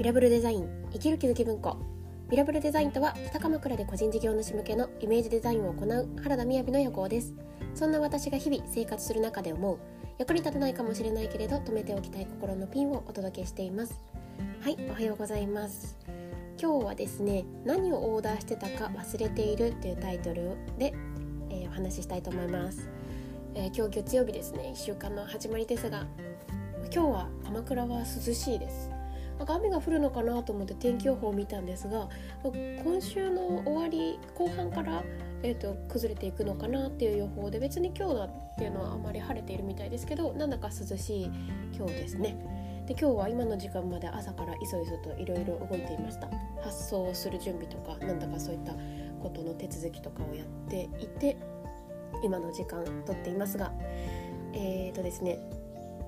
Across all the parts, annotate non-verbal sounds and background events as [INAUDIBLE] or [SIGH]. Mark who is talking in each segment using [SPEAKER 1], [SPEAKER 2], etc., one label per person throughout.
[SPEAKER 1] ビラブルデザイン生きる気づき文庫。ビラブルデザインとは北鎌倉で個人事業主向けのイメージデザインを行う原田雅の予行です。そんな私が日々生活する中で思う役に立たないかもしれないけれど止めておきたい心のピンをお届けしています。はいおはようございます。今日はですね何をオーダーしてたか忘れているというタイトルで、えー、お話ししたいと思います、えー、今日月曜日ですね。1週間の始まりですが今日は鎌倉は涼しいです。なんか雨が降るのかなと思って天気予報を見たんですが今週の終わり後半から、えーと、崩れていくのかなっていう予報で別に今日だっていうのはあまり晴れているみたいですけどなんだか涼しい今日ですね。で今日は今の時間まで朝からいそいそといろいろ動いていました発送する準備とかなんだかそういったことの手続きとかをやっていて今の時間とっていますがえーとですね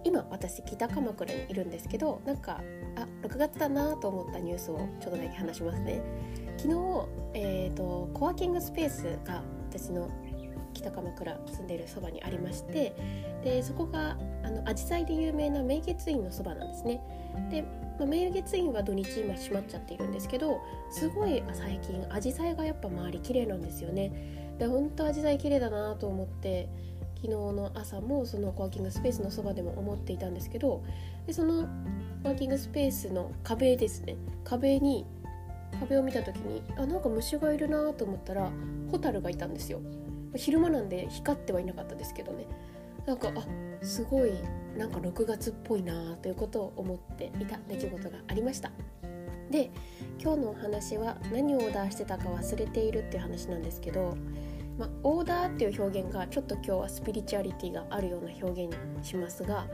[SPEAKER 1] 今私北鎌倉にいるんですけどなんかあ6月だなと思ったニュースをちょっとだけ話しますね。昨日、えーと、コワーキングスペースが私の北鎌倉住んでいるそばにありましてでそこがあの紫陽花で有名な明月院のそばなんですね。で、まあ、明月院は土日今閉まっちゃっているんですけどすごい最近紫陽花がやっぱ周り綺麗なんですよね。で本当紫陽花綺麗だなと思って昨日の朝もそのコワーキングスペースのそばでも思っていたんですけどでそのワーキングスペースの壁ですね。壁に壁を見た時にあなんか虫がいるなと思ったらホタルがいたんですよ。昼間なんで光ってはいなかったですけどね。なんかあすごいなんか6月っぽいなということを思っていた出来事がありました。で今日のお話は何をオーダーしてたか忘れているっていう話なんですけどまあ、オーダーっていう表現がちょっと今日はスピリチュアリティがあるような表現にしますが、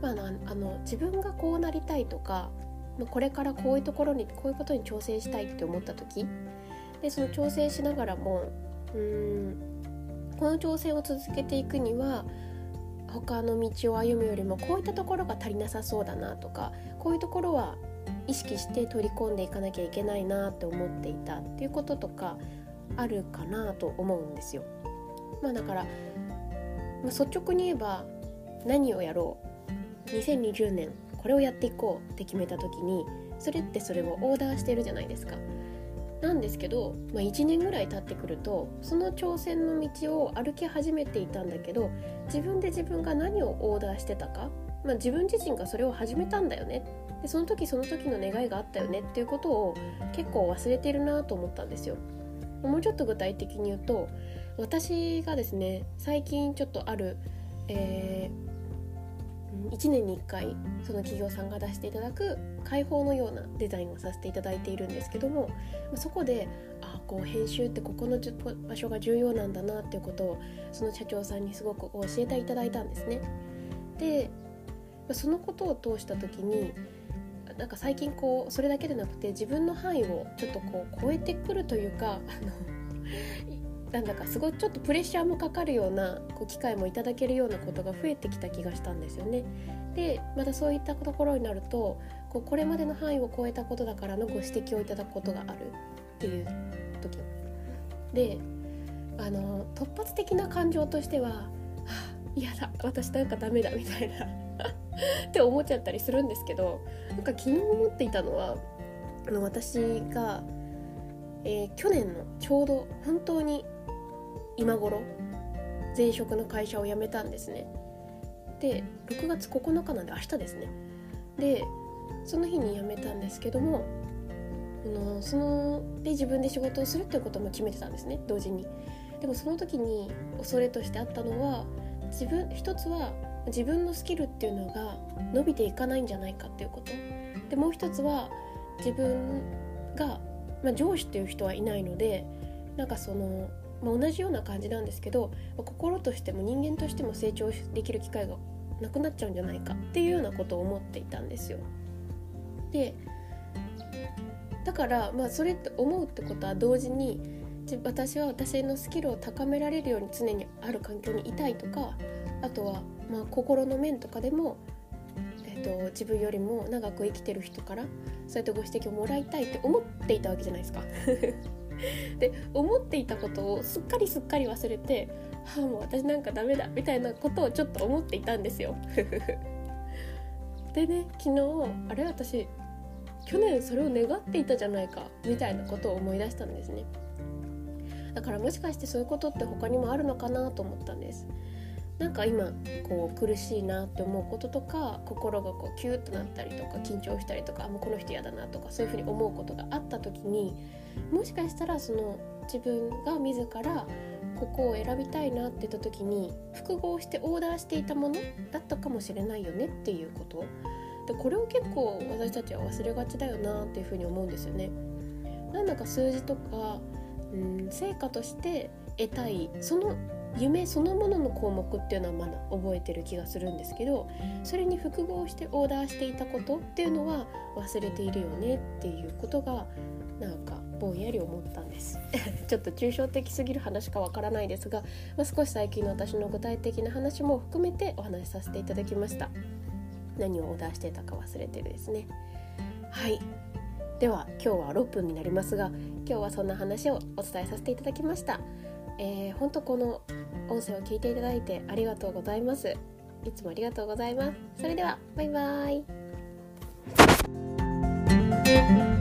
[SPEAKER 1] まあ、あの自分がこうなりたいとか、まあ、これからこういうところにこういうことに挑戦したいって思った時でその挑戦しながらもうんこの挑戦を続けていくには他の道を歩むよりもこういったところが足りなさそうだなとかこういうところは意識して取り込んでいかなきゃいけないなって思っていたっていうこととかあるかなと思うんですよ。まあ、だから、まあ、率直に言えば何をやろう2020年これをやっていこうって決めた時にそれってそれをオーダーしてるじゃないですか。なんですけど、まあ、1年ぐらい経ってくるとその挑戦の道を歩き始めていたんだけど自分で自分が何をオーダーしてたか、まあ、自分自身がそれを始めたんだよねでその時その時の願いがあったよねっていうことを結構忘れてるなと思ったんですよ。もうちょっと具体的に言うと私がですね最近ちょっとある、えー、1年に1回その企業さんが出していただく解放のようなデザインをさせていただいているんですけどもそこであこう編集ってここの場所が重要なんだなっていうことをその社長さんにすごく教えていただいたんですね。でそのことを通した時になんか最近こうそれだけでなくて自分の範囲をちょっとこう超えてくるというかあのなんだかすごいちょっとプレッシャーもかかるようなこう機会もいただけるようなことが増えてきた気がしたんですよね。でまたそういったところになるとこうこれまでの範囲を超えたことだからのご指摘をいただくことがあるっていう時であの突発的な感情としては「はあ嫌だ私なんかダメだ」みたいな [LAUGHS] って思っちゃったりするんですけどなんか昨日思っていたのはあの私が、えー、去年のちょうど本当に今頃前職の会社を辞めたんですね。で6月9日なんで明日ですね。でその日に辞めたんですけどもあのそので自分で仕事をするっていうことも決めてたんですね同時に。でもその時に恐れとしてあったのは自分一つは自分のスキルっていうのが伸びていかないんじゃないかっていうことでもう一つは自分が、まあ、上司っていう人はいないのでなんかその、まあ、同じような感じなんですけど、まあ、心としても人間としても成長できる機会がなくなっちゃうんじゃないかっていうようなことを思っていたんですよ。でだからまあそれって思うってことは同時に私は私のスキルを高められるように常にある環境にいたいとかあとはまあ心の面とかでも、えーと、自分よりも長く生きてる人からそうやってご指摘をもらいたいって思っていたわけじゃないですか。[LAUGHS] で思っていたことをすっかりすっかり忘れて「はあもう私なんかダメだ」みたいなことをちょっと思っていたんですよ。[LAUGHS] でね昨日あれ？私去年それを願っていたじゃないかみたいなことを思い出したんですねだからもしかしてそういうことって他にもあるのかなと思ったんですなんか今こう苦しいなって思うこととか心がこうキュッとなったりとか緊張したりとかもうこの人嫌だなとかそういうふうに思うことがあった時にもしかしたらその自分が自らここを選びたいなって言った時に複合してオーダーしていたものだったかもしれないよねっていうことでこれを結構私たちは忘れがちだよなっていうふうに思うんですよね。なんだか数字とか、うん、成果として得たいその夢そのものの項目っていうのはまだ覚えてる気がするんですけどそれに複合してオーダーしていたことっていうのは忘れているよねっていうことがなんかぼんやり思ったんです。[LAUGHS] ちょっと抽象的すぎる話かわからないですが、まあ、少し最近の私の具体的な話も含めてお話しさせていただきました。何をオーダーしてたか忘れてるですね。はい。では今日は6分になりますが今日はそんな話をお伝えさせていただきました。えー、ほんとこの音声を聞いていただいてありがとうございます。いつもありがとうございます。それではバイバーイ。